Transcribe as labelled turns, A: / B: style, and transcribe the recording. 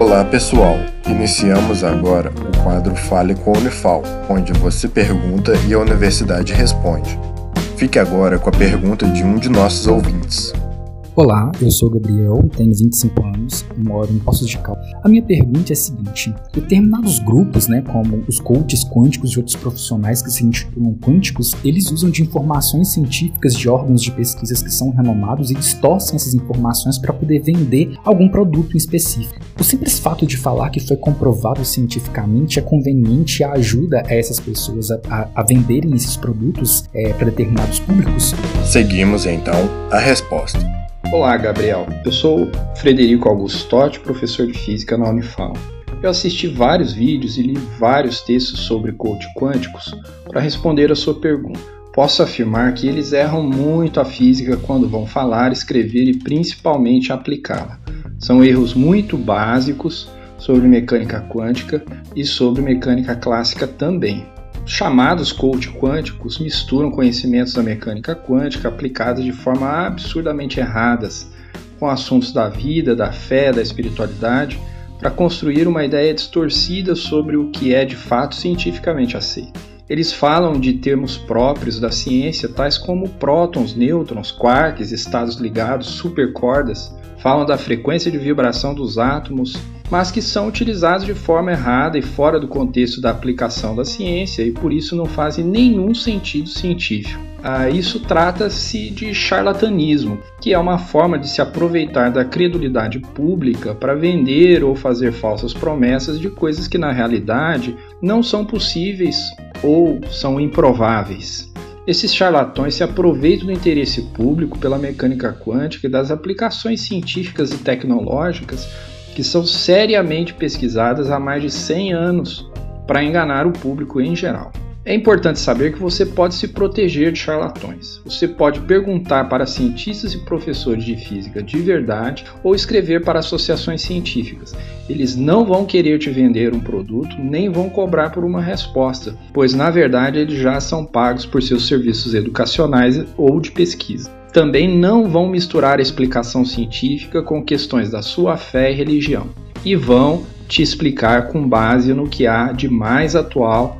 A: Olá pessoal, iniciamos agora o quadro Fale com a Unifal, onde você pergunta e a universidade responde. Fique agora com a pergunta de um de nossos ouvintes.
B: Olá, eu sou Gabriel, tenho 25 anos e moro em Poços de Caldas. A minha pergunta é a seguinte: determinados grupos, né, como os coaches quânticos e outros profissionais que se intitulam quânticos, eles usam de informações científicas de órgãos de pesquisas que são renomados e distorcem essas informações para poder vender algum produto em específico. O simples fato de falar que foi comprovado cientificamente é conveniente e ajuda a essas pessoas a, a, a venderem esses produtos é, para determinados públicos?
A: Seguimos então a resposta.
C: Olá, Gabriel. Eu sou Frederico Augustotti, professor de física na Unifal. Eu assisti vários vídeos e li vários textos sobre coach quânticos para responder a sua pergunta. Posso afirmar que eles erram muito a física quando vão falar, escrever e principalmente aplicá-la. São erros muito básicos sobre mecânica quântica e sobre mecânica clássica também chamados coach quânticos misturam conhecimentos da mecânica quântica aplicados de forma absurdamente erradas com assuntos da vida, da fé, da espiritualidade, para construir uma ideia distorcida sobre o que é de fato cientificamente aceito. Eles falam de termos próprios da ciência, tais como prótons, nêutrons, quarks, estados ligados, supercordas, falam da frequência de vibração dos átomos mas que são utilizados de forma errada e fora do contexto da aplicação da ciência e por isso não fazem nenhum sentido científico. Ah, isso trata-se de charlatanismo, que é uma forma de se aproveitar da credulidade pública para vender ou fazer falsas promessas de coisas que na realidade não são possíveis ou são improváveis. Esses charlatões se aproveitam do interesse público pela mecânica quântica e das aplicações científicas e tecnológicas que são seriamente pesquisadas há mais de 100 anos para enganar o público em geral. É importante saber que você pode se proteger de charlatões. Você pode perguntar para cientistas e professores de física de verdade ou escrever para associações científicas. Eles não vão querer te vender um produto nem vão cobrar por uma resposta, pois na verdade eles já são pagos por seus serviços educacionais ou de pesquisa também não vão misturar a explicação científica com questões da sua fé e religião, e vão te explicar com base no que há de mais atual